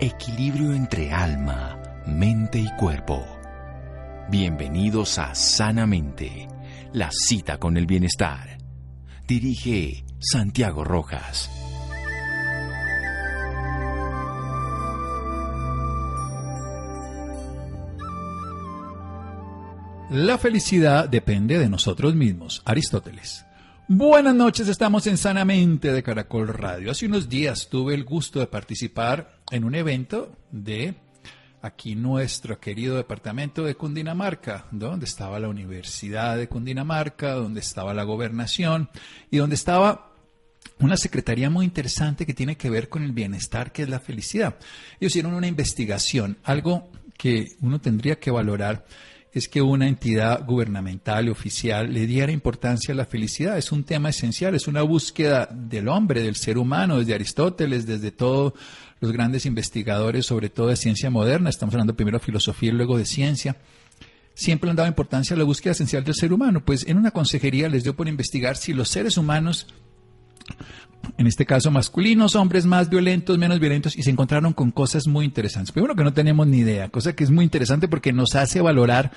equilibrio entre alma, mente y cuerpo. Bienvenidos a Sanamente, la cita con el bienestar. Dirige Santiago Rojas. La felicidad depende de nosotros mismos. Aristóteles. Buenas noches, estamos en Sanamente de Caracol Radio. Hace unos días tuve el gusto de participar en un evento de aquí nuestro querido departamento de Cundinamarca, donde estaba la Universidad de Cundinamarca, donde estaba la gobernación y donde estaba una secretaría muy interesante que tiene que ver con el bienestar, que es la felicidad. Ellos hicieron una investigación, algo que uno tendría que valorar es que una entidad gubernamental oficial le diera importancia a la felicidad. Es un tema esencial, es una búsqueda del hombre, del ser humano, desde Aristóteles, desde todos los grandes investigadores, sobre todo de ciencia moderna. Estamos hablando primero de filosofía y luego de ciencia. Siempre han dado importancia a la búsqueda esencial del ser humano. Pues en una consejería les dio por investigar si los seres humanos en este caso masculinos, hombres más violentos, menos violentos, y se encontraron con cosas muy interesantes. Primero que no tenemos ni idea, cosa que es muy interesante porque nos hace valorar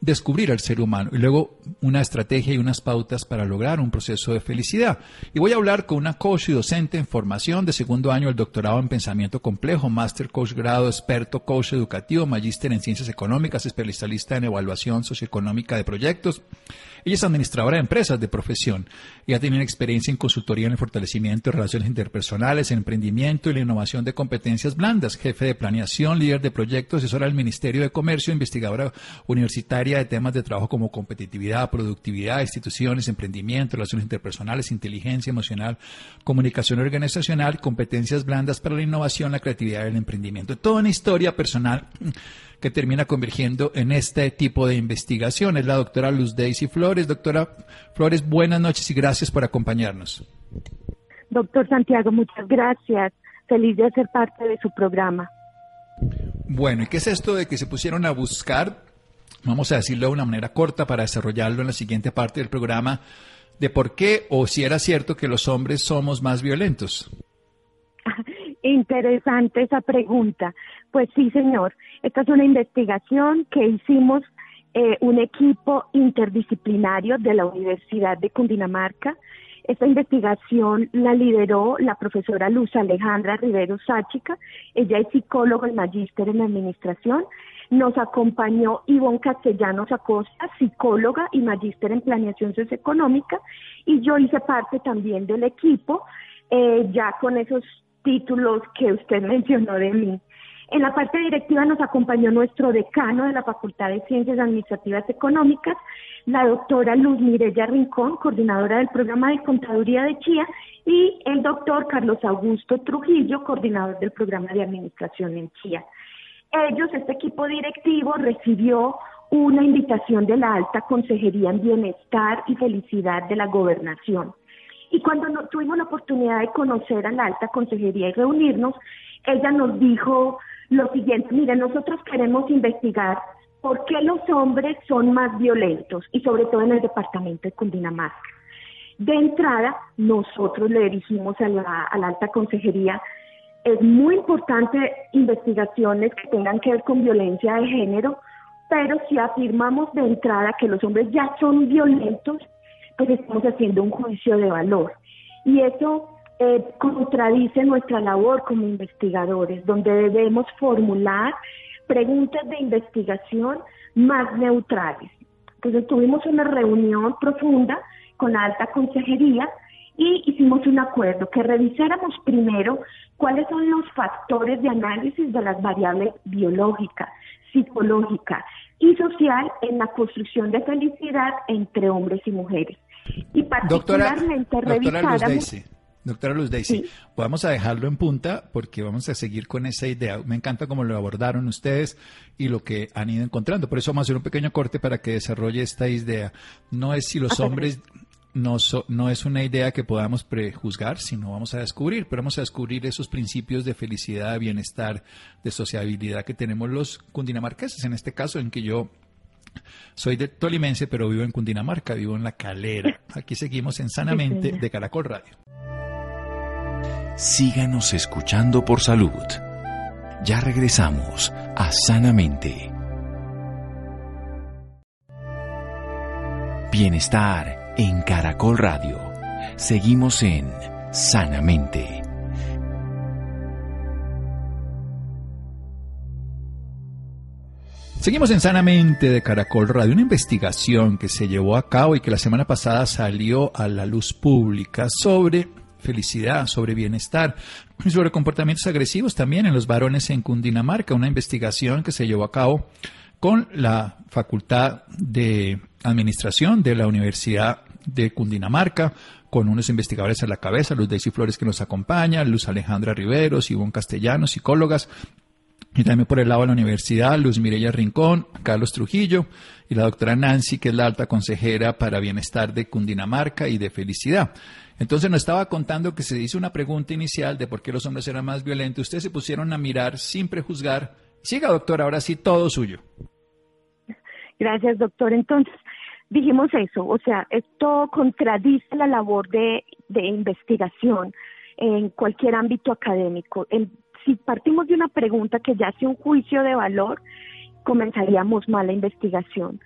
descubrir al ser humano y luego una estrategia y unas pautas para lograr un proceso de felicidad. Y voy a hablar con una coach y docente en formación de segundo año del doctorado en pensamiento complejo, máster coach grado, experto coach educativo, magíster en ciencias económicas, especialista en evaluación socioeconómica de proyectos. Ella es administradora de empresas de profesión. Ella tiene experiencia en consultoría en el fortalecimiento de relaciones interpersonales, en emprendimiento y la innovación de competencias blandas, jefe de planeación, líder de proyectos, asesora del Ministerio de Comercio, investigadora universitaria de temas de trabajo como competitividad, productividad, instituciones, emprendimiento, relaciones interpersonales, inteligencia emocional, comunicación organizacional, competencias blandas para la innovación, la creatividad y el emprendimiento. Toda una historia personal que termina convergiendo en este tipo de investigación. Es la doctora Luz Daisy Flores. Doctora Flores, buenas noches y gracias por acompañarnos. Doctor Santiago, muchas gracias. Feliz de ser parte de su programa. Bueno, ¿y qué es esto de que se pusieron a buscar, vamos a decirlo de una manera corta para desarrollarlo en la siguiente parte del programa, de por qué o si era cierto que los hombres somos más violentos? Interesante esa pregunta. Pues sí, señor. Esta es una investigación que hicimos eh, un equipo interdisciplinario de la Universidad de Cundinamarca. Esta investigación la lideró la profesora Luz Alejandra Rivero Sáchica. Ella es psicóloga y magíster en administración. Nos acompañó Ivonne Castellanos Acosta, psicóloga y magíster en planeación socioeconómica. Y yo hice parte también del equipo, eh, ya con esos títulos que usted mencionó de mí. En la parte directiva nos acompañó nuestro decano de la Facultad de Ciencias Administrativas Económicas, la doctora Luz Mirella Rincón, coordinadora del programa de contaduría de Chía, y el doctor Carlos Augusto Trujillo, coordinador del programa de administración en Chía. Ellos, este equipo directivo, recibió una invitación de la Alta Consejería en Bienestar y Felicidad de la Gobernación. Y cuando tuvimos la oportunidad de conocer a la Alta Consejería y reunirnos, ella nos dijo lo siguiente, mire, nosotros queremos investigar por qué los hombres son más violentos y sobre todo en el departamento de Cundinamarca. De entrada, nosotros le dirigimos a la, a la alta consejería, es muy importante investigaciones que tengan que ver con violencia de género, pero si afirmamos de entrada que los hombres ya son violentos, pues estamos haciendo un juicio de valor. Y eso eh, contradice nuestra labor como investigadores, donde debemos formular preguntas de investigación más neutrales. Entonces tuvimos una reunión profunda con la alta consejería y hicimos un acuerdo que revisáramos primero cuáles son los factores de análisis de las variables biológicas, psicológica y social en la construcción de felicidad entre hombres y mujeres. Y particularmente revisáramos Doctora Luz Daisy, vamos a dejarlo en punta porque vamos a seguir con esa idea. Me encanta cómo lo abordaron ustedes y lo que han ido encontrando. Por eso vamos a hacer un pequeño corte para que desarrolle esta idea. No es si los hombres no, no es una idea que podamos prejuzgar, sino vamos a descubrir, pero vamos a descubrir esos principios de felicidad, de bienestar, de sociabilidad que tenemos los cundinamarqueses, en este caso en que yo soy de Tolimense, pero vivo en Cundinamarca, vivo en La Calera. Aquí seguimos en Sanamente de Caracol Radio. Síganos escuchando por salud. Ya regresamos a Sanamente. Bienestar en Caracol Radio. Seguimos en Sanamente. Seguimos en Sanamente de Caracol Radio, una investigación que se llevó a cabo y que la semana pasada salió a la luz pública sobre felicidad, sobre bienestar y sobre comportamientos agresivos también en los varones en Cundinamarca, una investigación que se llevó a cabo con la Facultad de Administración de la Universidad de Cundinamarca, con unos investigadores a la cabeza, Luz Daisy Flores que nos acompaña, Luz Alejandra Riveros, Ivonne Castellanos, psicólogas, y también por el lado de la universidad, Luz Mireya Rincón, Carlos Trujillo y la doctora Nancy, que es la alta consejera para bienestar de Cundinamarca y de felicidad. Entonces nos estaba contando que se hizo una pregunta inicial de por qué los hombres eran más violentos. Ustedes se pusieron a mirar sin prejuzgar. Siga, doctor, ahora sí, todo suyo. Gracias, doctor. Entonces, dijimos eso, o sea, esto contradice la labor de, de investigación en cualquier ámbito académico. si partimos de una pregunta que ya hace un juicio de valor, comenzaríamos mal la investigación.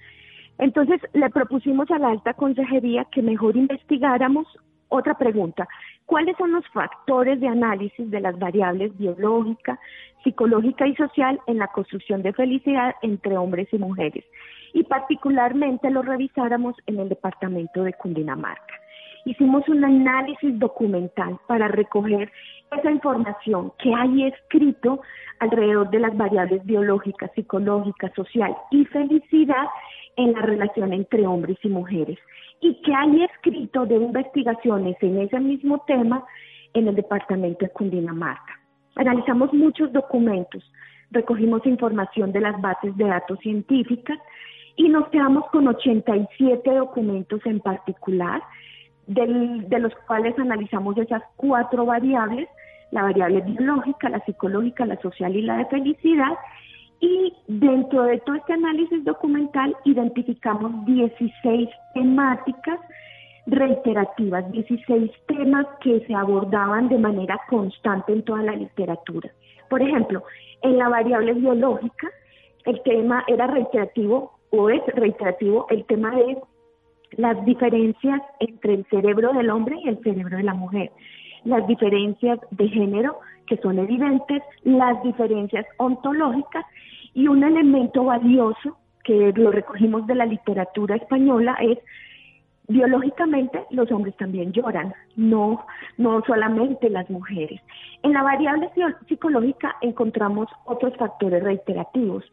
Entonces le propusimos a la alta consejería que mejor investigáramos otra pregunta. ¿Cuáles son los factores de análisis de las variables biológica, psicológica y social en la construcción de felicidad entre hombres y mujeres? Y particularmente lo revisáramos en el departamento de Cundinamarca. Hicimos un análisis documental para recoger esa información que hay escrito alrededor de las variables biológicas, psicológicas, social y felicidad en la relación entre hombres y mujeres y que hay escrito de investigaciones en ese mismo tema en el departamento de Cundinamarca. Analizamos muchos documentos, recogimos información de las bases de datos científicas y nos quedamos con 87 documentos en particular, de los cuales analizamos esas cuatro variables, la variable biológica, la psicológica, la social y la de felicidad, y dentro de todo este análisis documental identificamos 16 temáticas reiterativas, 16 temas que se abordaban de manera constante en toda la literatura. Por ejemplo, en la variable biológica, el tema era reiterativo o es reiterativo el tema de las diferencias entre el cerebro del hombre y el cerebro de la mujer, las diferencias de género que son evidentes, las diferencias ontológicas y un elemento valioso que lo recogimos de la literatura española es biológicamente los hombres también lloran, no, no solamente las mujeres. En la variable psicológica encontramos otros factores reiterativos.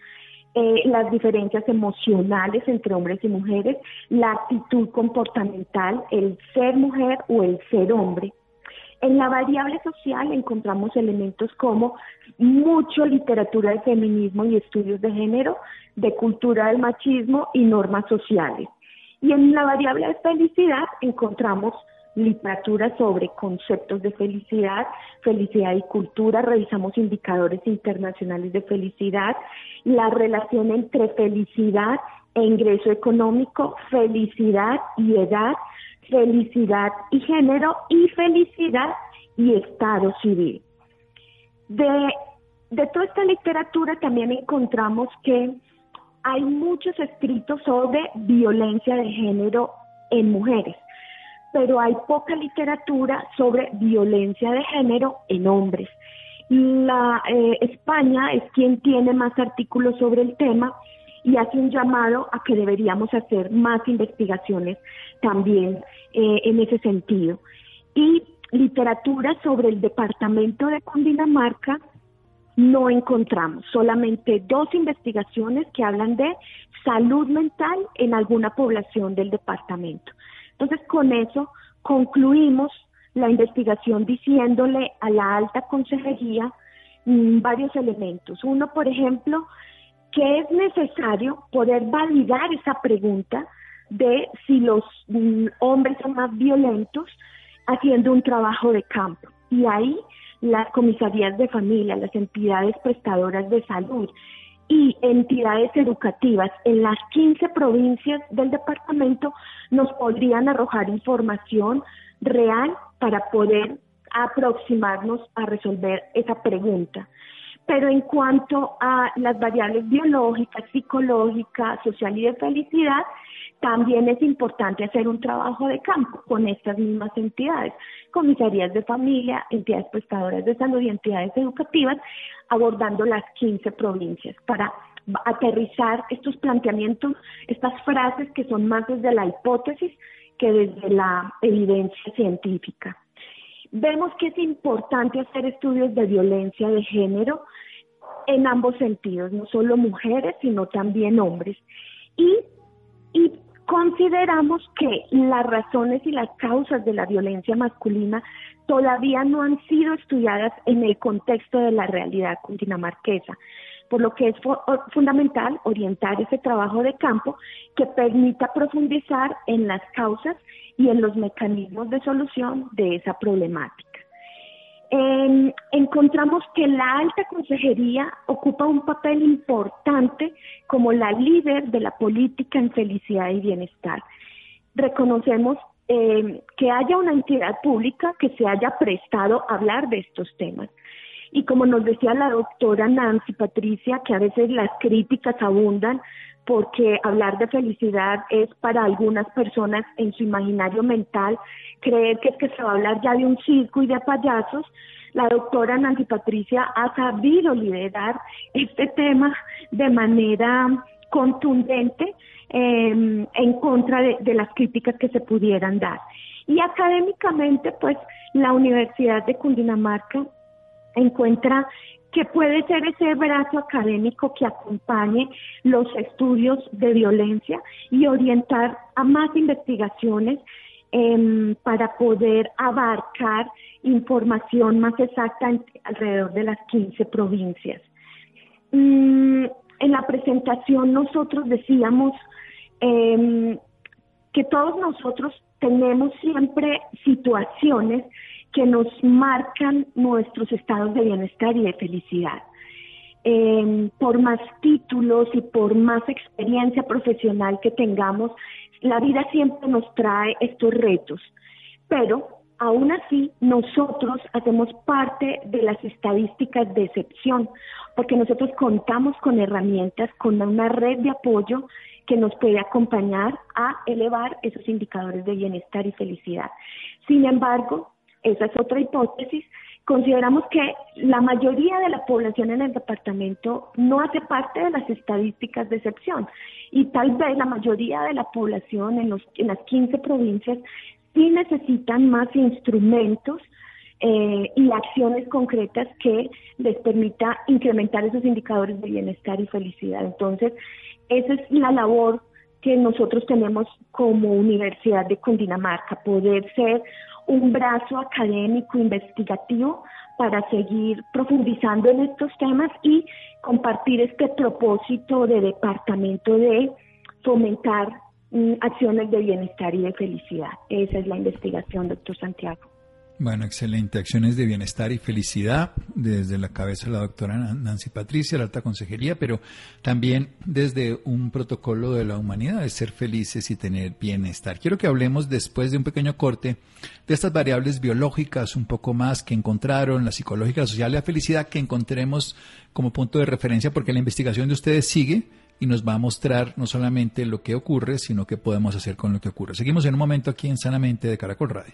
Eh, las diferencias emocionales entre hombres y mujeres, la actitud comportamental, el ser mujer o el ser hombre, en la variable social encontramos elementos como mucho literatura de feminismo y estudios de género, de cultura del machismo y normas sociales. Y en la variable de felicidad encontramos literatura sobre conceptos de felicidad, felicidad y cultura, revisamos indicadores internacionales de felicidad, la relación entre felicidad e ingreso económico, felicidad y edad, felicidad y género y felicidad y estado civil. De, de toda esta literatura también encontramos que hay muchos escritos sobre violencia de género en mujeres, pero hay poca literatura sobre violencia de género en hombres. La, eh, España es quien tiene más artículos sobre el tema y hace un llamado a que deberíamos hacer más investigaciones también eh, en ese sentido. Y literatura sobre el departamento de Cundinamarca no encontramos, solamente dos investigaciones que hablan de salud mental en alguna población del departamento. Entonces, con eso concluimos la investigación diciéndole a la alta consejería mm, varios elementos. Uno, por ejemplo, que es necesario poder validar esa pregunta de si los mm, hombres son más violentos haciendo un trabajo de campo. Y ahí las comisarías de familia, las entidades prestadoras de salud y entidades educativas en las 15 provincias del departamento nos podrían arrojar información real para poder aproximarnos a resolver esa pregunta. Pero en cuanto a las variables biológicas, psicológicas, social y de felicidad, también es importante hacer un trabajo de campo con estas mismas entidades, comisarías de familia, entidades prestadoras de salud y entidades educativas, abordando las 15 provincias para aterrizar estos planteamientos, estas frases que son más desde la hipótesis que desde la evidencia científica. Vemos que es importante hacer estudios de violencia de género en ambos sentidos, no solo mujeres, sino también hombres. Y, consideramos que las razones y las causas de la violencia masculina todavía no han sido estudiadas en el contexto de la realidad cundinamarquesa por lo que es fundamental orientar ese trabajo de campo que permita profundizar en las causas y en los mecanismos de solución de esa problemática. encontramos que la alta consejería ocupa un papel importante como la líder de la política en felicidad y bienestar. Reconocemos eh, que haya una entidad pública que se haya prestado a hablar de estos temas. Y como nos decía la doctora Nancy Patricia, que a veces las críticas abundan porque hablar de felicidad es para algunas personas en su imaginario mental creer que se va a hablar ya de un circo y de payasos. La doctora Nancy Patricia ha sabido liderar este tema de manera contundente em, en contra de, de las críticas que se pudieran dar. Y académicamente, pues la Universidad de Cundinamarca encuentra que puede ser ese brazo académico que acompañe los estudios de violencia y orientar a más investigaciones em, para poder abarcar información más exacta alrededor de las 15 provincias. Mm, en la presentación nosotros decíamos em, que todos nosotros tenemos siempre situaciones que nos marcan nuestros estados de bienestar y de felicidad. Em, por más títulos y por más experiencia profesional que tengamos, la vida siempre nos trae estos retos, pero aún así nosotros hacemos parte de las estadísticas de excepción, porque nosotros contamos con herramientas, con una red de apoyo que nos puede acompañar a elevar esos indicadores de bienestar y felicidad. Sin embargo, esa es otra hipótesis, consideramos que la mayoría de la población en el departamento no hace parte de las estadísticas de excepción y tal vez la mayoría de la población en, los, en las 15 provincias sí necesitan más instrumentos eh, y acciones concretas que les permita incrementar esos indicadores de bienestar y felicidad. Entonces, esa es la labor que nosotros tenemos como Universidad de Cundinamarca, poder ser un brazo académico investigativo para seguir profundizando en estos temas y compartir este propósito de departamento de fomentar mm, acciones de bienestar y de felicidad. Esa es la investigación, doctor Santiago. Bueno, excelente. Acciones de bienestar y felicidad desde la cabeza de la doctora Nancy Patricia, la alta consejería, pero también desde un protocolo de la humanidad de ser felices y tener bienestar. Quiero que hablemos después de un pequeño corte de estas variables biológicas un poco más que encontraron, la psicológica, social la felicidad que encontremos como punto de referencia porque la investigación de ustedes sigue y nos va a mostrar no solamente lo que ocurre, sino qué podemos hacer con lo que ocurre. Seguimos en un momento aquí en Sanamente de Caracol Radio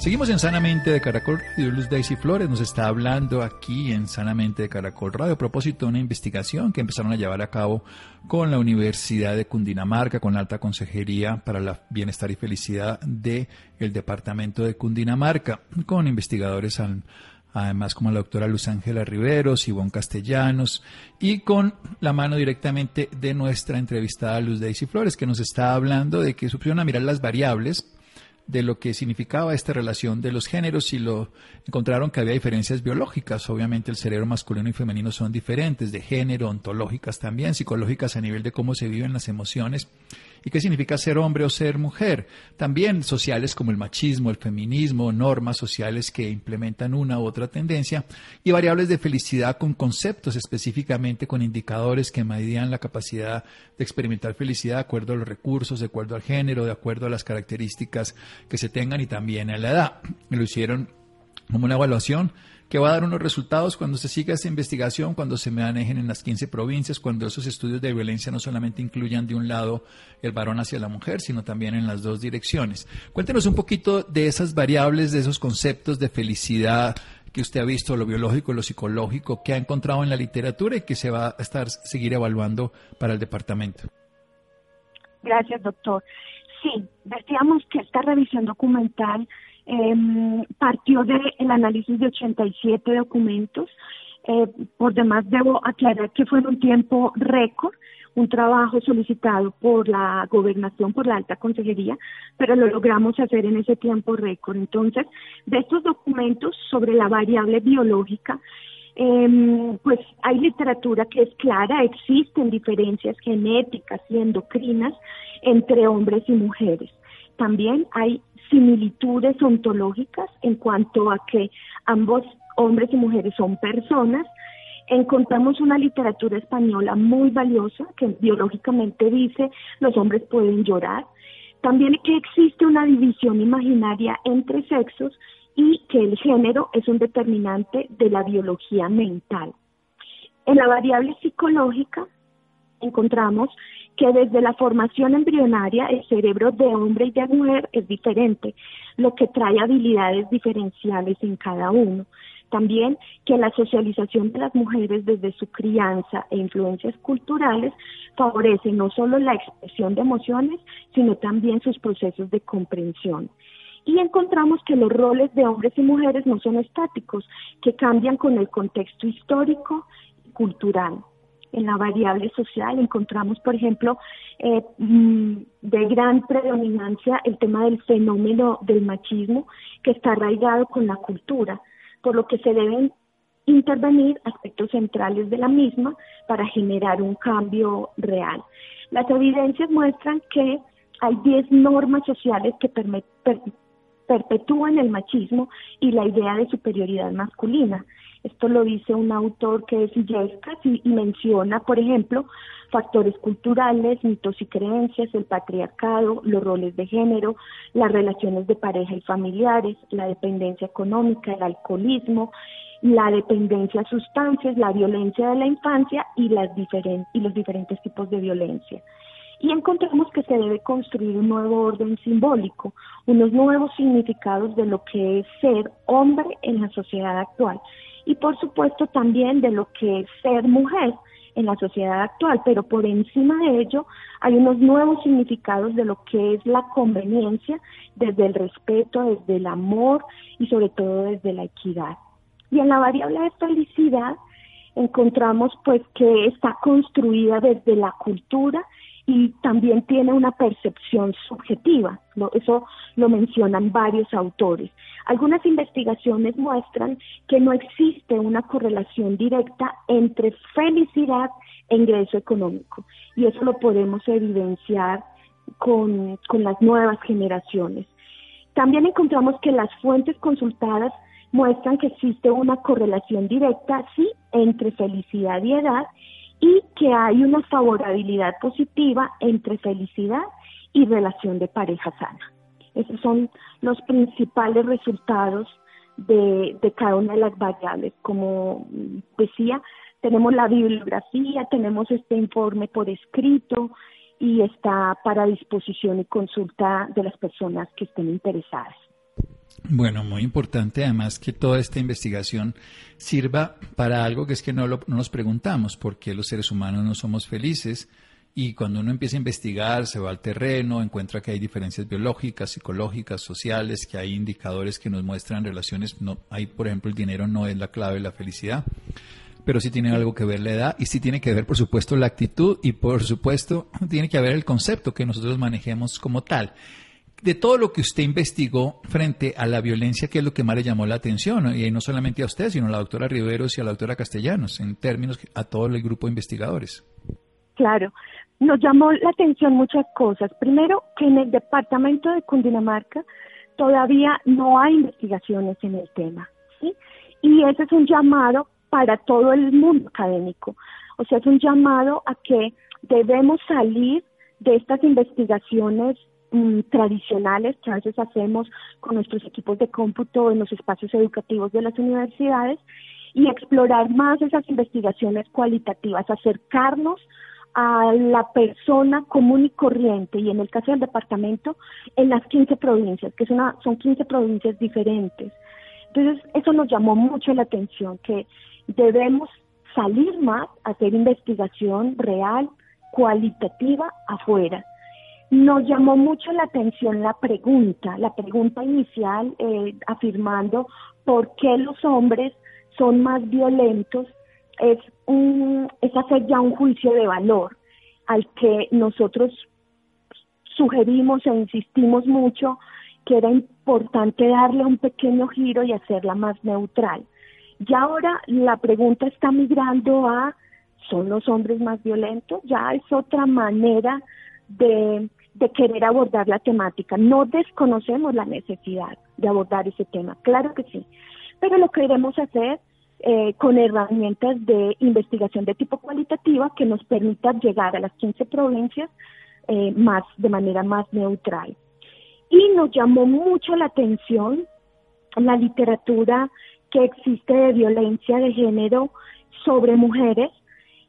Seguimos en Sanamente de Caracol Radio. Luz Daisy Flores nos está hablando aquí en Sanamente de Caracol Radio a propósito de una investigación que empezaron a llevar a cabo con la Universidad de Cundinamarca, con la Alta Consejería para la Bienestar y Felicidad del el Departamento de Cundinamarca, con investigadores además como la doctora Luz Ángela Riveros, Ivonne Castellanos, y con la mano directamente de nuestra entrevistada Luz Daisy Flores, que nos está hablando de que supieron a mirar las variables de lo que significaba esta relación de los géneros y lo encontraron que había diferencias biológicas. Obviamente el cerebro masculino y femenino son diferentes, de género, ontológicas también, psicológicas a nivel de cómo se viven las emociones y qué significa ser hombre o ser mujer. También sociales como el machismo, el feminismo, normas sociales que implementan una u otra tendencia y variables de felicidad con conceptos específicamente con indicadores que medían la capacidad de experimentar felicidad de acuerdo a los recursos, de acuerdo al género, de acuerdo a las características que se tengan y también a la edad. Lo hicieron como una evaluación que va a dar unos resultados cuando se siga esta investigación, cuando se manejen en las 15 provincias, cuando esos estudios de violencia no solamente incluyan de un lado el varón hacia la mujer, sino también en las dos direcciones. Cuéntenos un poquito de esas variables, de esos conceptos de felicidad que usted ha visto, lo biológico, lo psicológico, que ha encontrado en la literatura y que se va a estar seguir evaluando para el departamento. Gracias, doctor. Sí, decíamos que esta revisión documental eh, partió del análisis de 87 documentos. Eh, por demás, debo aclarar que fue en un tiempo récord, un trabajo solicitado por la gobernación, por la alta consejería, pero lo logramos hacer en ese tiempo récord. Entonces, de estos documentos sobre la variable biológica, eh, pues hay literatura que es clara, existen diferencias genéticas y endocrinas entre hombres y mujeres. También hay similitudes ontológicas en cuanto a que ambos hombres y mujeres son personas. Encontramos una literatura española muy valiosa que biológicamente dice los hombres pueden llorar. También que existe una división imaginaria entre sexos y que el género es un determinante de la biología mental. En la variable psicológica encontramos que desde la formación embrionaria el cerebro de hombre y de mujer es diferente, lo que trae habilidades diferenciales en cada uno. También que la socialización de las mujeres desde su crianza e influencias culturales favorece no solo la expresión de emociones, sino también sus procesos de comprensión. Y encontramos que los roles de hombres y mujeres no son estáticos, que cambian con el contexto histórico y cultural en la variable social. Encontramos, por ejemplo, eh, mm, de gran predominancia el tema del fenómeno del machismo que está arraigado con la cultura, por lo que se deben intervenir aspectos centrales de la misma para generar un cambio real. Las evidencias muestran que hay 10 normas sociales que perpetúan el machismo y la idea de superioridad masculina. Esto lo dice un autor que es Illescas y, menciona, por ejemplo, factores culturales, mitos y creencias, el patriarcado, los roles de género, las relaciones de pareja y familiares, la dependencia económica, el alcoholismo, la dependencia a sustancias, la violencia de la infancia y, las y los diferentes tipos de violencia. Y encontramos que se debe construir un nuevo orden simbólico, unos nuevos significados de lo que es ser hombre en la sociedad actual y por supuesto también de lo que es ser mujer en la sociedad actual, pero por encima de ello hay unos nuevos significados de lo que es la conveniencia desde el respeto, desde el amor y sobre todo desde la equidad. Y en la variable de felicidad encontramos pues que está construida desde la cultura y también tiene una percepción subjetiva. Eso lo mencionan varios autores. Algunas investigaciones muestran que no existe una correlación directa entre felicidad e ingreso económico. Y eso lo podemos evidenciar con, con las nuevas generaciones. También encontramos que las fuentes consultadas muestran que existe una correlación directa, sí, entre felicidad y edad y que hay una favorabilidad positiva entre felicidad y relación de pareja sana. Esos son los principales resultados de, cada una de las variables. Como decía, tenemos la bibliografía, tenemos este informe por escrito y está para disposición y consulta de las personas que estén interesadas. Bueno, muy importante además que toda esta investigación sirva para algo que es que no, no nos preguntamos por qué los seres humanos no somos felices y cuando uno empieza a investigar, se va al terreno, encuentra que hay diferencias biológicas, psicológicas, sociales, que hay indicadores que nos muestran relaciones. No, hay, por ejemplo, el dinero no es la clave de la felicidad, pero sí tiene algo que ver la edad y sí tiene que ver, por supuesto, la actitud y, por supuesto, tiene que ver el concepto que nosotros manejemos como tal de todo lo que usted investigó frente a la violencia, ¿qué es lo que más le llamó la atención? Y no solamente a usted, sino a la doctora Riveros y a la doctora Castellanos, en términos a todo el grupo de investigadores. claro. Nos llamó la atención muchas cosas. Primero, que en el departamento de Cundinamarca todavía no hay investigaciones en el tema, ¿sí? Y ese es un llamado para todo el mundo académico. O sea, es un llamado a que debemos salir de estas investigaciones mm, tradicionales que a veces hacemos con nuestros equipos de cómputo en los espacios educativos de las universidades y explorar más esas investigaciones cualitativas, acercarnos a la persona común y corriente, y en el caso del departamento, en las 15 provincias, que es una, son 15 provincias diferentes. Entonces, eso nos llamó mucho la atención, que debemos salir más a hacer investigación real, cualitativa afuera. Nos llamó mucho la atención la pregunta, la pregunta inicial eh, afirmando por qué los hombres son más violentos, es, un, es hacer ya un juicio de valor al que nosotros sugerimos e insistimos mucho que era importante darle un pequeño giro y hacerla más neutral. Y ahora la pregunta está migrando a, ¿son los hombres más violentos? Ya es otra manera de, de querer abordar la temática. No desconocemos la necesidad de abordar ese tema, claro que sí, pero lo queremos hacer eh, con herramientas de investigación de tipo cualitativa que nos permitan llegar a las 15 provincias eh, más de manera más neutral. Y nos llamó mucho la atención la literatura que existe de violencia de género sobre mujeres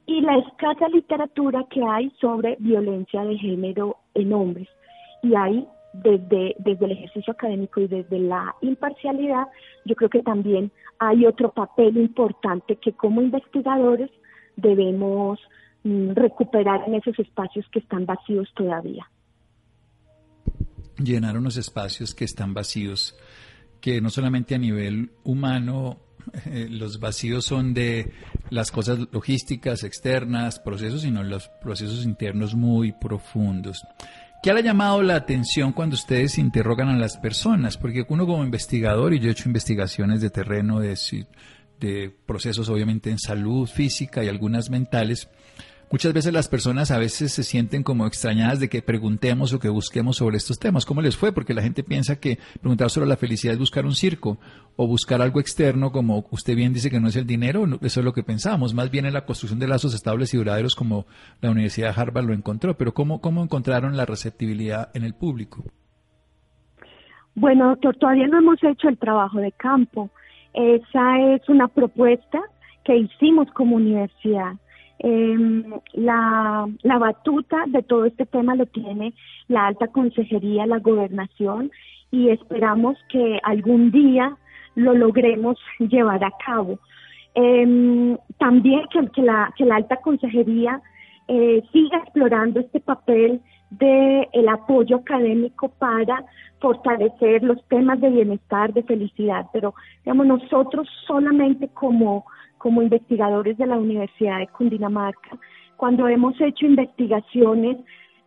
y la escasa literatura que hay sobre violencia de género en hombres. Y hay desde, desde el ejercicio académico y desde la imparcialidad, yo creo que también hay otro papel importante que como investigadores debemos mm, recuperar en esos espacios que están vacíos todavía. Llenar unos espacios que están vacíos, que no solamente a nivel humano, eh, los vacíos son de las cosas logísticas externas, procesos, sino los procesos internos muy profundos. ¿Qué le ha llamado la atención cuando ustedes interrogan a las personas? Porque uno como investigador, y yo he hecho investigaciones de terreno, de, de procesos obviamente en salud física y algunas mentales, Muchas veces las personas a veces se sienten como extrañadas de que preguntemos o que busquemos sobre estos temas. ¿Cómo les fue? Porque la gente piensa que preguntar sobre la felicidad es buscar un circo o buscar algo externo, como usted bien dice que no es el dinero, eso es lo que pensamos. Más bien en la construcción de lazos estables y duraderos como la Universidad de Harvard lo encontró. Pero ¿cómo, cómo encontraron la receptibilidad en el público? Bueno, doctor, todavía no hemos hecho el trabajo de campo. Esa es una propuesta que hicimos como universidad eh, la, la batuta de todo este tema lo tiene la alta consejería, la gobernación, y esperamos que algún día lo logremos llevar a cabo. Eh, también que, la, que la alta consejería eh, siga explorando este papel de el apoyo académico para fortalecer los temas de bienestar, de felicidad, pero digamos nosotros solamente como como investigadores de la Universidad de Cundinamarca, cuando hemos hecho investigaciones,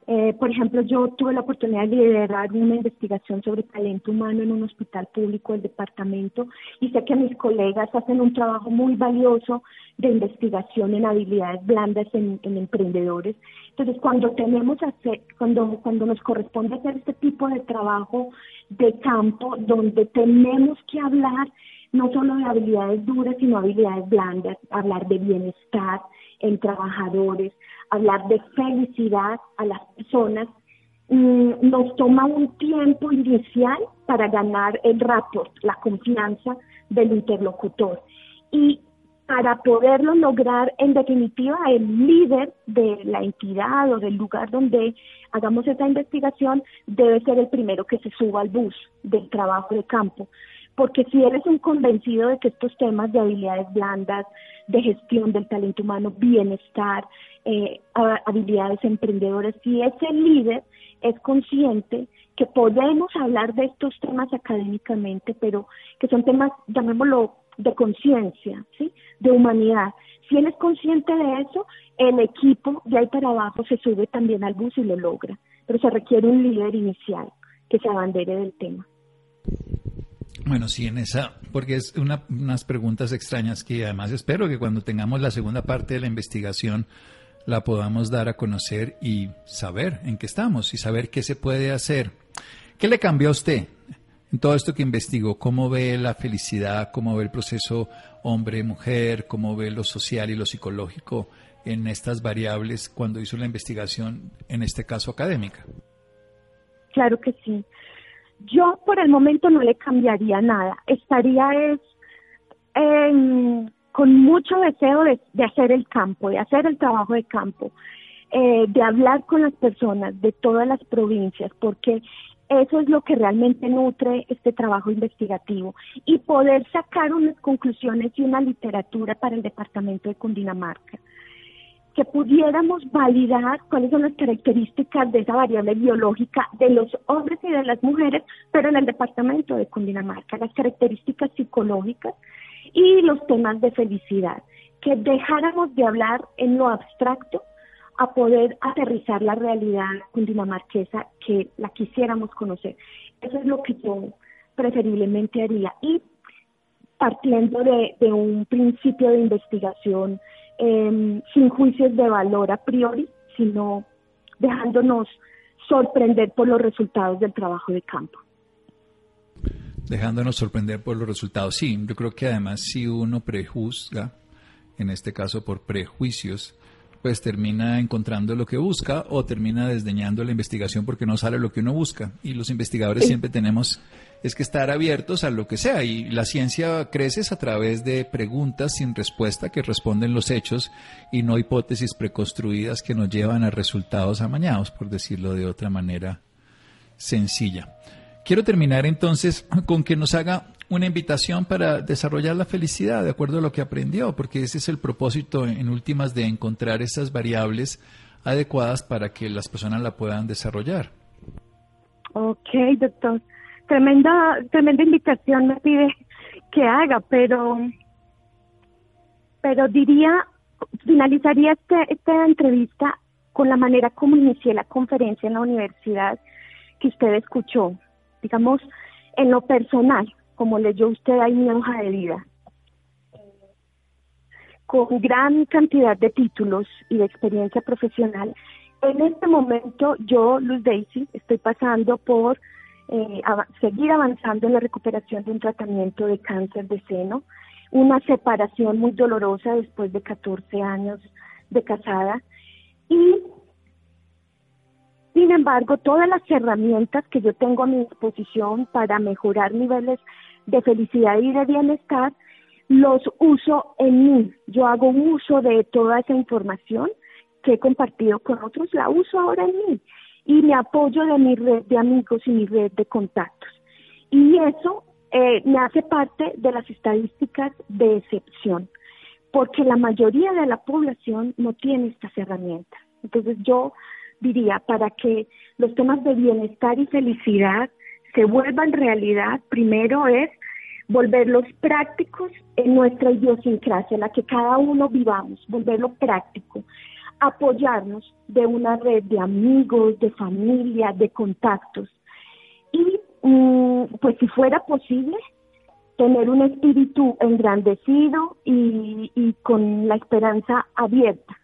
eh, por ejemplo, yo tuve la oportunidad de liderar una investigación sobre talento humano en un hospital público del departamento y sé que mis colegas hacen un trabajo muy valioso de investigación en habilidades blandas en, en emprendedores. Entonces, cuando tenemos hacer, cuando, cuando nos corresponde hacer este tipo de trabajo de campo, donde tenemos que hablar no solo de habilidades duras, sino habilidades blandas, hablar de bienestar en trabajadores, hablar de felicidad a las personas. Mm, nos toma un tiempo inicial para ganar el rapport, la confianza del interlocutor. Y para poderlo lograr, en definitiva, el líder de la entidad o del lugar donde hagamos esa investigación debe ser el primero que se suba al bus del trabajo de campo porque si eres un convencido de que estos temas de habilidades blandas, de gestión del talento humano, bienestar, eh, habilidades emprendedoras, si ese líder es consciente que podemos hablar de estos temas académicamente, pero que son temas, llamémoslo, de conciencia, ¿sí? de humanidad. Si él es consciente de eso, el equipo de ahí para abajo se sube también al bus y lo logra, pero se requiere un líder inicial que se abandere del tema. Bueno, sí, en esa, porque es unas preguntas extrañas que además espero que cuando tengamos la segunda parte de la investigación la podamos dar a conocer y saber en qué estamos y saber qué se puede hacer. ¿Qué le cambió a usted en todo esto que investigó? ¿Cómo ve la felicidad? ¿Cómo ve el proceso hombre-mujer? ¿Cómo ve lo social y lo psicológico en estas variables cuando hizo la investigación, en este caso académica? Claro que sí. Yo por el momento no le cambiaría nada. Estaría es con mucho deseo de, hacer el campo, de hacer el trabajo de campo, eh, de hablar con las personas de todas las provincias, porque eso es lo que realmente nutre este trabajo investigativo y poder sacar unas conclusiones y una literatura para el departamento de Cundinamarca que pudiéramos validar cuáles son las características de esa variable biológica de los hombres y de las mujeres, pero en el departamento de Cundinamarca, las características psicológicas y los temas de felicidad, que dejáramos de hablar en lo abstracto a poder aterrizar la realidad cundinamarquesa que la quisiéramos conocer. Eso es lo que yo preferiblemente haría. Y partiendo de, un principio de investigación em, sin juicios de valor a priori, sino dejándonos sorprender por los resultados del trabajo de campo dejándonos sorprender por los resultados. Sí, yo creo que además si uno prejuzga, en este caso por prejuicios, pues termina encontrando lo que busca o termina desdeñando la investigación porque no sale lo que uno busca. Y los investigadores siempre tenemos es que estar abiertos a lo que sea y la ciencia crece a través de preguntas sin respuesta que responden los hechos y no hipótesis preconstruidas que nos llevan a resultados amañados, por decirlo de otra manera sencilla. Quiero terminar entonces con que nos haga una invitación para desarrollar la felicidad de acuerdo a lo que aprendió, porque ese es el propósito en últimas de encontrar esas variables adecuadas para que las personas la puedan desarrollar. Ok, doctor. Tremenda, tremenda invitación me pide que haga, pero, pero diría, finalizaría este, esta entrevista con la manera como inicié la conferencia en la universidad que usted escuchó digamos, en lo personal, como leyó usted ahí mi hoja de vida, con gran cantidad de títulos y de experiencia profesional, en este momento yo, Luz Daisy, estoy pasando por eh, seguir avanzando en la recuperación de un tratamiento de cáncer de seno, una separación muy dolorosa después de 14 años de casada. Y sin embargo, todas las herramientas que yo tengo a mi disposición para mejorar niveles de felicidad y de bienestar, los uso en mí. Yo hago uso de toda esa información que he compartido con otros, la uso ahora en mí y me apoyo de mi red de amigos y mi red de contactos. Y eso eh, me hace parte de las estadísticas de excepción, porque la mayoría de la población no tiene estas herramientas. Entonces yo diría, para que los temas de bienestar y felicidad se vuelvan realidad, primero es volverlos prácticos en nuestra idiosincrasia, en la que cada uno vivamos, volverlo práctico, apoyarnos de una red de amigos, de familia, de contactos. Y mm, pues si fuera posible tener un espíritu engrandecido y, y con la esperanza abierta,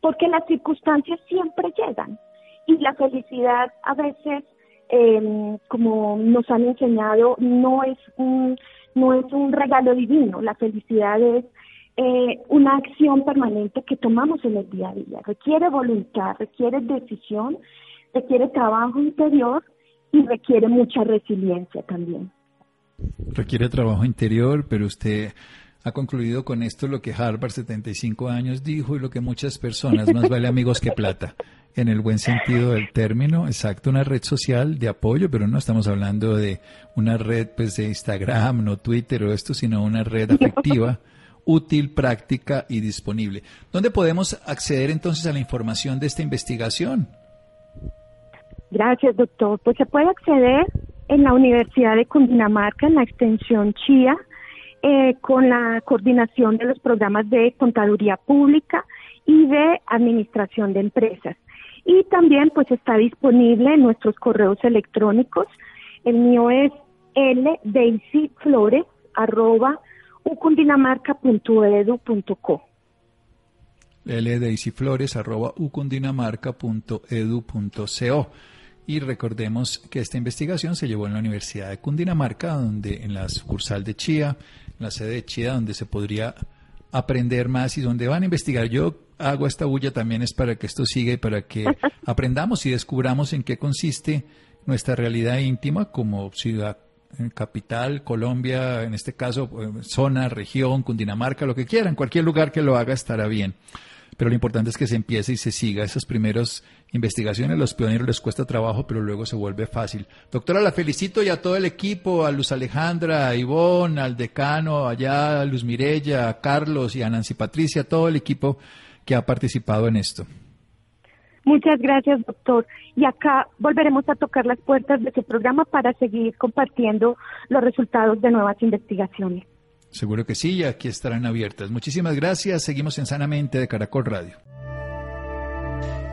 porque las circunstancias siempre llegan y la felicidad a veces, em, como nos han enseñado, no es un, no es un regalo divino, la felicidad es eh, una acción permanente que tomamos en el día a día, requiere voluntad, requiere decisión, requiere trabajo interior y requiere mucha resiliencia también. Requiere trabajo interior, pero usted ha concluido con esto lo que Harvard 75 años dijo y lo que muchas personas, más vale amigos que plata en el buen sentido del término, exacto, una red social de apoyo, pero no estamos hablando de una red pues de Instagram, no Twitter o esto, sino una red afectiva, útil, práctica y disponible. ¿Dónde podemos acceder entonces a la información de esta investigación? Gracias, doctor. Pues se puede acceder en la Universidad de Cundinamarca, en la extensión CHIA, eh, con la coordinación de los programas de contaduría pública y de administración de empresas. Y también pues está disponible en nuestros correos electrónicos. El mío es ldaisyflores arroba ucundinamarca.edu.co. ldiciflores.ucundinamarca.edu.co. Y recordemos que esta investigación se llevó en la Universidad de Cundinamarca, donde en la sucursal de Chía, la sede de Chía, donde se podría aprender más y donde van a investigar. Yo hago esta bulla también es para que esto siga y para que aprendamos y descubramos en qué consiste nuestra realidad íntima como ciudad eh, capital, Colombia, en este caso, eh, zona, región, Cundinamarca, lo que quieran, cualquier lugar que lo haga estará bien. Pero lo importante es que se empiece y se siga. Esas primeras investigaciones, los pioneros les cuesta trabajo, pero luego se vuelve fácil. Doctora, la felicito y a todo el equipo, a Luz Alejandra, a Ivonne, al decano, allá a Luz Mirella, a Carlos y a Nancy Patricia, todo el equipo que ha participado en esto. Muchas gracias, doctor. Y acá volveremos a tocar las puertas de su programa para seguir compartiendo los resultados de nuevas investigaciones. Seguro que sí, y aquí estarán abiertas. Muchísimas gracias. Seguimos en Sanamente de Caracol Radio.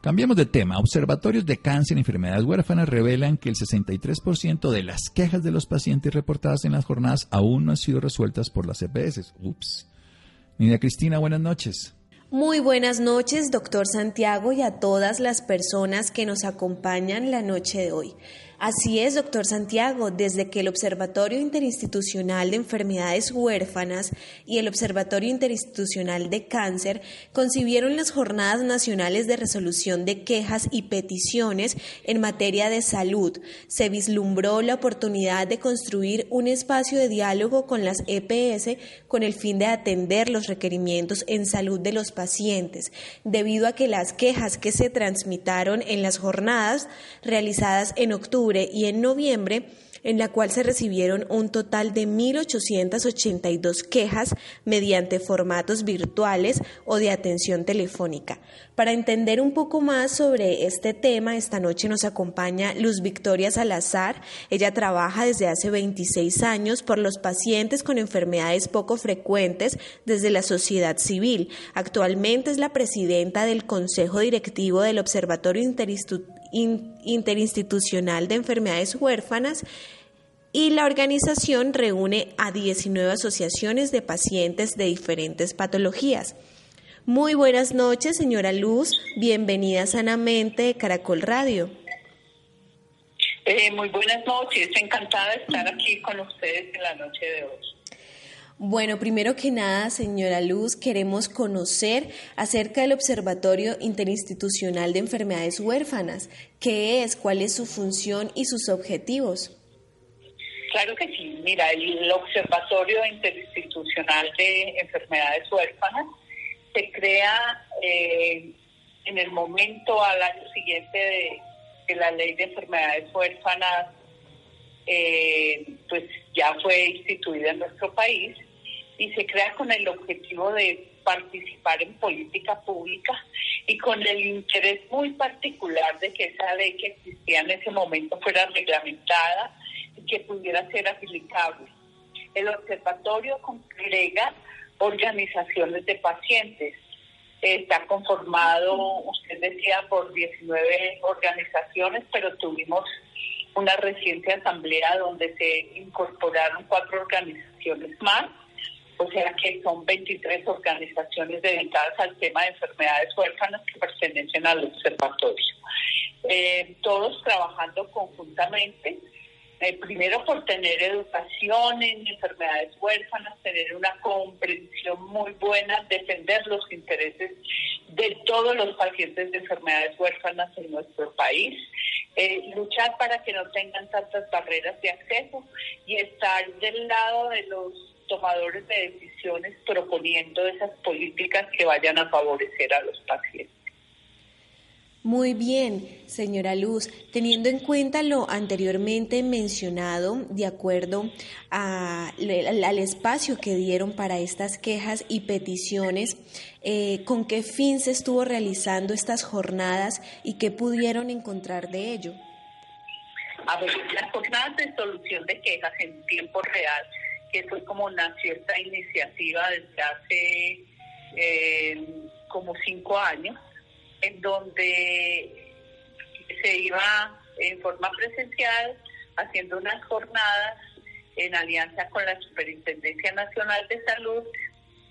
Cambiamos de tema. Observatorios de cáncer y enfermedades huérfanas revelan que el 63% de las quejas de los pacientes reportadas en las jornadas aún no han sido resueltas por las EPS. Ups. Nidia Cristina, buenas noches. Muy buenas noches, doctor Santiago, y a todas las personas que nos acompañan la noche de hoy. Así es, doctor Santiago, desde que el Observatorio Interinstitucional de Enfermedades Huérfanas y el Observatorio Interinstitucional de Cáncer concibieron las Jornadas Nacionales de Resolución de Quejas y Peticiones en materia de salud, se vislumbró la oportunidad de construir un espacio de diálogo con las EPS con el fin de atender los requerimientos en salud de los pacientes, debido a que las quejas que se transmitaron en las jornadas realizadas en octubre y en noviembre, en la cual se recibieron un total de 1.882 quejas mediante formatos virtuales o de atención telefónica. Para entender un poco más sobre este tema, esta noche nos acompaña Luz Victoria Salazar. Ella trabaja desde hace 26 años por los pacientes con enfermedades poco frecuentes desde la sociedad civil. Actualmente es la presidenta del Consejo Directivo del Observatorio Interinstitucional de Enfermedades Huérfanas y la organización reúne a 19 asociaciones de pacientes de diferentes patologías. Muy buenas noches, señora Luz. Bienvenida sanamente de Caracol Radio. Eh, muy buenas noches. Encantada de estar aquí con ustedes en la noche de hoy. Bueno, primero que nada, señora Luz, queremos conocer acerca del Observatorio Interinstitucional de Enfermedades Huérfanas. ¿Qué es? ¿Cuál es su función y sus objetivos? Claro que sí. Mira, el Observatorio Interinstitucional de Enfermedades Huérfanas se crea eh, en el momento al año siguiente de que la ley de enfermedades huérfanas eh, pues ya fue instituida en nuestro país y se crea con el objetivo de participar en política pública y con el interés muy particular de que esa ley que existía en ese momento fuera reglamentada y que pudiera ser aplicable. El observatorio congrega organizaciones de pacientes. Está conformado, usted decía, por 19 organizaciones, pero tuvimos una reciente asamblea donde se incorporaron cuatro organizaciones más o sea que son 23 organizaciones dedicadas al tema de enfermedades huérfanas que pertenecen al observatorio. Eh, todos trabajando conjuntamente, eh, primero por tener educación en enfermedades huérfanas, tener una comprensión muy buena, defender los intereses de todos los pacientes de enfermedades huérfanas en nuestro país, eh, luchar para que no tengan tantas barreras de acceso y estar del lado de los tomadores de decisiones proponiendo esas políticas que vayan a favorecer a los pacientes. Muy bien, señora Luz. Teniendo en cuenta lo anteriormente mencionado, de acuerdo al espacio que dieron para estas quejas y peticiones, eh, ¿con qué fin se estuvo realizando estas jornadas y qué pudieron encontrar de ello? A ver, las jornadas de solución de quejas en tiempo real, que fue como nació esta iniciativa desde hace eh, como cinco años, en donde se iba en forma presencial haciendo unas jornadas en alianza con la Superintendencia Nacional de Salud,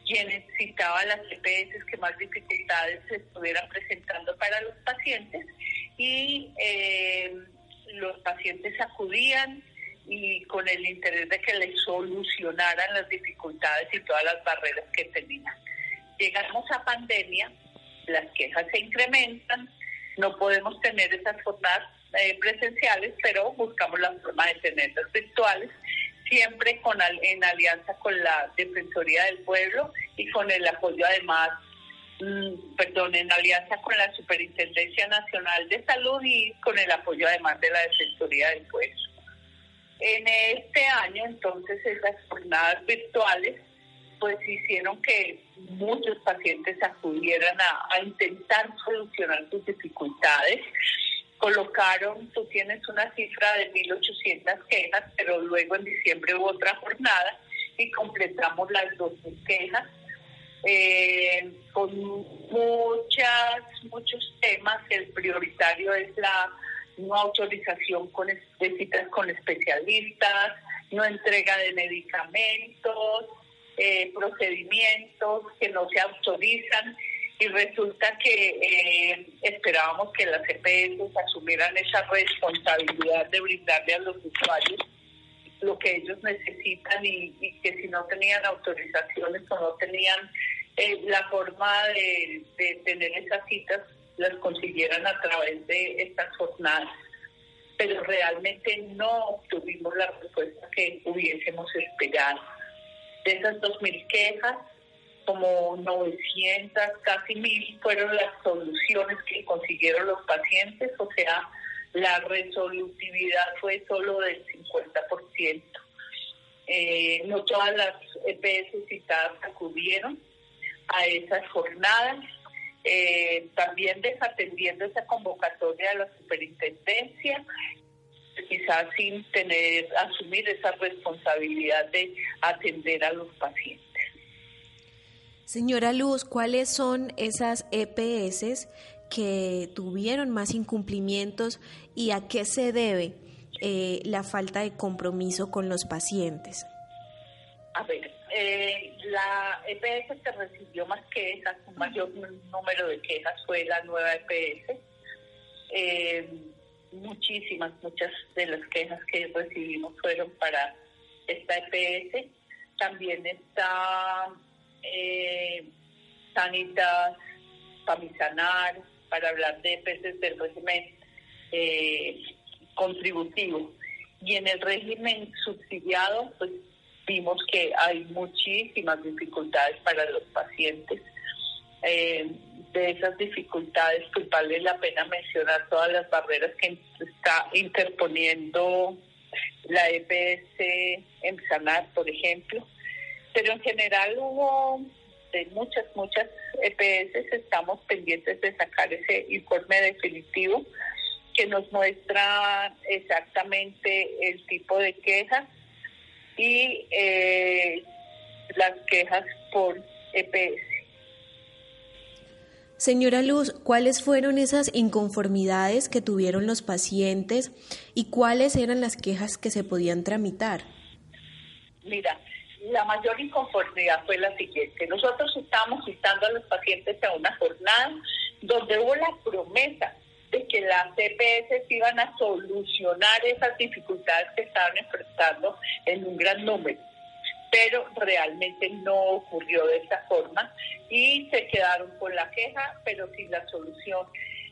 quienes citaban las EPS que más dificultades se estuvieran presentando para los pacientes y eh, los pacientes acudían y con el interés de que les solucionaran las dificultades y todas las barreras que tenían. Llegamos a pandemia, las quejas se incrementan, no podemos tener esas jornadas eh, presenciales, pero buscamos la forma de tenerlas virtuales, siempre con en alianza con la Defensoría del Pueblo y con el apoyo además, mm, perdón, en alianza con la Superintendencia Nacional de Salud y con el apoyo además de la Defensoría del Pueblo. En este año, entonces, esas jornadas virtuales pues hicieron que muchos pacientes acudieran a intentar solucionar sus dificultades colocaron, tú tienes una cifra de 1.800 quejas, pero luego en diciembre hubo otra jornada y completamos las 2.000 quejas. Eh, con muchas, muchos temas, el prioritario es la no autorización con, de citas con especialistas, no entrega de medicamentos, eh, procedimientos que no se autorizan y resulta que eh, esperábamos que las EPS asumieran esa responsabilidad de brindarle a los usuarios lo que ellos necesitan y, que si no tenían autorizaciones o no tenían eh, la forma de tener esas citas, las consiguieran a través de estas jornadas. Pero realmente no obtuvimos la respuesta que hubiésemos esperado. De esas 2.000 quejas, como 900, casi mil fueron las soluciones que consiguieron los pacientes, o sea, la resolutividad fue solo del 50%. Eh, no todas las EPS citadas acudieron a esas jornadas, eh, también desatendiendo esa convocatoria de la superintendencia, quizás sin tener, asumir esa responsabilidad de atender a los pacientes. Señora Luz, ¿cuáles son esas EPS que tuvieron más incumplimientos y a qué se debe eh, la falta de compromiso con los pacientes? A ver, eh, la EPS que recibió más quejas, un mayor número de quejas fue la nueva EPS. Eh, muchísimas, muchas de las quejas que recibimos fueron para esta EPS. También está eh, Sanitas, Pamisanar, para hablar de peces del régimen eh, contributivo. Y en el régimen subsidiado, pues vimos que hay muchísimas dificultades para los pacientes. Eh, de esas dificultades, pues vale la pena mencionar todas las barreras que está interponiendo la EPS en Sanar, por ejemplo, pero en general hubo de muchas, muchas EPS, estamos pendientes de sacar ese informe definitivo que nos muestra exactamente el tipo de quejas y eh, las quejas por EPS. Señora Luz, ¿cuáles fueron esas inconformidades que tuvieron los pacientes y cuáles eran las quejas que se podían tramitar? Mira, la mayor inconformidad fue la siguiente. Nosotros estábamos citando a los pacientes a una jornada donde hubo la promesa de que las CPS iban a solucionar esas dificultades que estaban enfrentando en un gran número. Pero realmente no ocurrió de esta forma y se quedaron con la queja, pero sin la solución.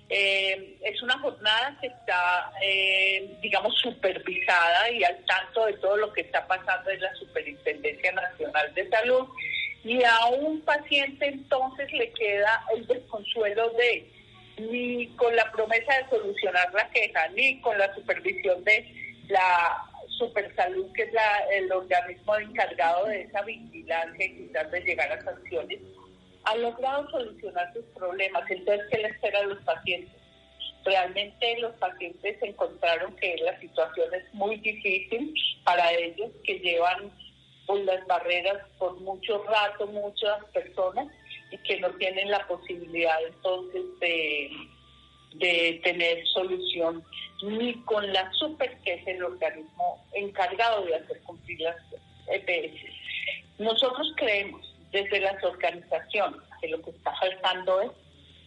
Eh, es una jornada que está, eh, digamos, supervisada y al tanto de todo lo que está pasando en la Superintendencia Nacional de Salud. Y a un paciente entonces le queda el desconsuelo de ni con la promesa de solucionar la queja, ni con la supervisión de la Supersalud, que es el organismo encargado de esa vigilancia y quizás de llegar a sanciones ha logrado solucionar sus problemas. Entonces, ¿qué le espera a los pacientes? Realmente los pacientes encontraron que la situación es muy difícil para ellos, que llevan por las barreras por mucho rato muchas personas y que no tienen la posibilidad entonces de, de tener solución ni con la super que es el organismo encargado de hacer cumplir las EPS. Nosotros creemos desde las organizaciones que lo que está faltando es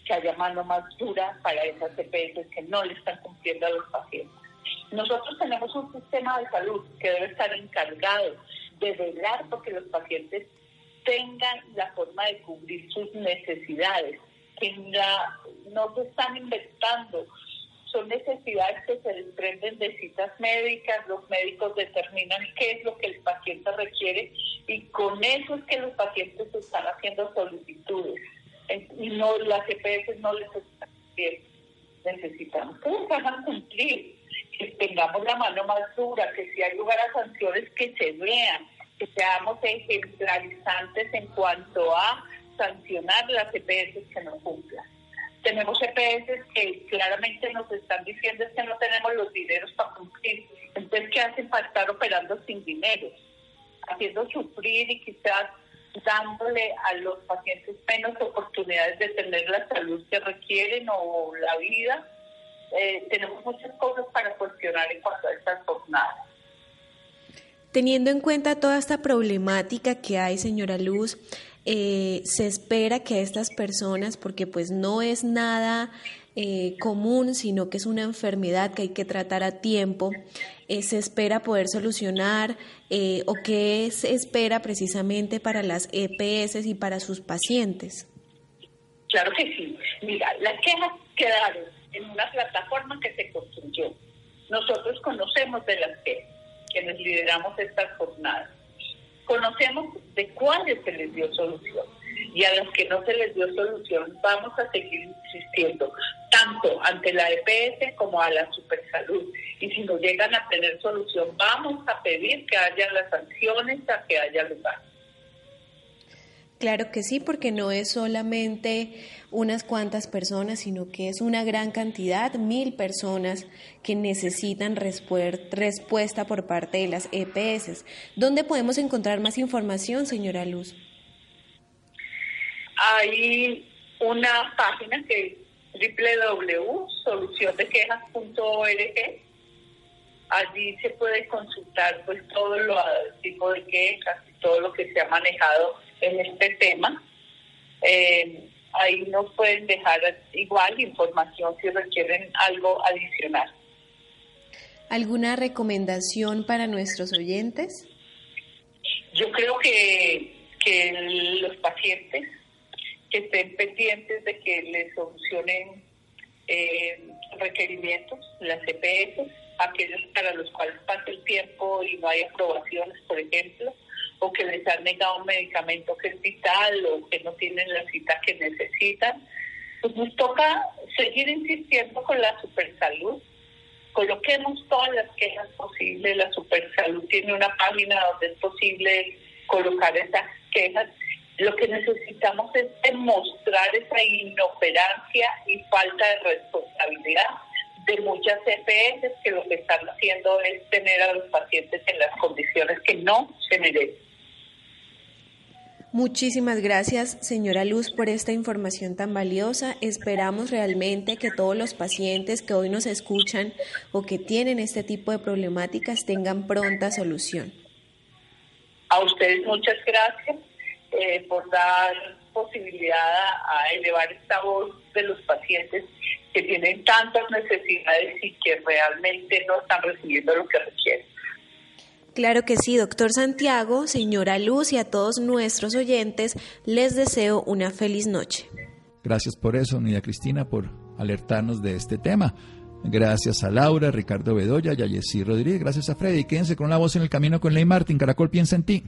que haya mano más dura para esas EPS que no le están cumpliendo a los pacientes. Nosotros tenemos un sistema de salud que debe estar encargado de velar porque los pacientes tengan la forma de cubrir sus necesidades, que no se están inventando, son necesidades que se desprenden de citas médicas, los médicos determinan qué es lo que el paciente requiere y con eso es que los pacientes están haciendo solicitudes y no las EPS no les están cumpliendo. Necesitamos que les hagan cumplir, que tengamos la mano más dura, que si hay lugar a sanciones que se vean, que seamos ejemplarizantes en cuanto a sancionar las EPS que no cumplan. Tenemos EPS que claramente nos están diciendo que no tenemos los dineros para cumplir. Entonces, ¿qué hacen para estar operando sin dinero? Haciendo sufrir y quizás dándole a los pacientes menos oportunidades de tener la salud que requieren o la vida. Eh, tenemos muchas cosas para cuestionar en cuanto a estas jornadas. Teniendo en cuenta toda esta problemática que hay, señora Luz, eh, se espera que a estas personas, porque pues no es nada eh, común, sino que es una enfermedad que hay que tratar a tiempo, eh, se espera poder solucionar o qué se espera precisamente para las EPS y para sus pacientes. Claro que sí. Mira, las quejas quedaron en una plataforma que se construyó. Nosotros conocemos de las quejas, quienes lideramos estas jornadas conocemos de cuáles se les dio solución y a las que no se les dio solución vamos a seguir insistiendo, tanto ante la EPS como a la Supersalud. Y si no llegan a tener solución, vamos a pedir que haya las sanciones a que haya lugar. Claro que sí, porque no es solamente unas cuantas personas, sino que es una gran cantidad, mil personas que necesitan respuesta por parte de las EPS. ¿Dónde podemos encontrar más información, señora Luz? Hay una página que es www.soluciondequejas.org. Allí se puede consultar pues todo lo tipo de quejas y todo lo que se ha manejado en este tema. Eh, ahí nos pueden dejar igual información si requieren algo adicional. ¿Alguna recomendación para nuestros oyentes? Yo creo que, que los pacientes que estén pendientes de que les solucionen eh, requerimientos, las EPS, aquellos para los cuales pasa el tiempo y no hay aprobaciones, por ejemplo, o que les han negado un medicamento que es vital o que no tienen la cita que necesitan, pues nos toca seguir insistiendo con la supersalud. Coloquemos todas las quejas posibles. La supersalud tiene una página donde es posible colocar esas quejas. Lo que necesitamos es demostrar esa inoperancia y falta de responsabilidad de muchas EPS que lo que están haciendo es tener a los pacientes en las condiciones que no se merecen. Muchísimas gracias, señora Luz, por esta información tan valiosa. Esperamos realmente que todos los pacientes que hoy nos escuchan o que tienen este tipo de problemáticas tengan pronta solución. A ustedes muchas gracias eh, por dar posibilidad a elevar esta voz de los pacientes que tienen tantas necesidades y que realmente no están recibiendo lo que requieren. Claro que sí, doctor Santiago, señora Luz y a todos nuestros oyentes les deseo una feliz noche. Gracias por eso, Nidia Cristina, por alertarnos de este tema. Gracias a Laura, Ricardo Bedoya y a Jessy Rodríguez. Gracias a Freddy. Quédense con la voz en el camino con Ley Martin. Caracol piensa en ti.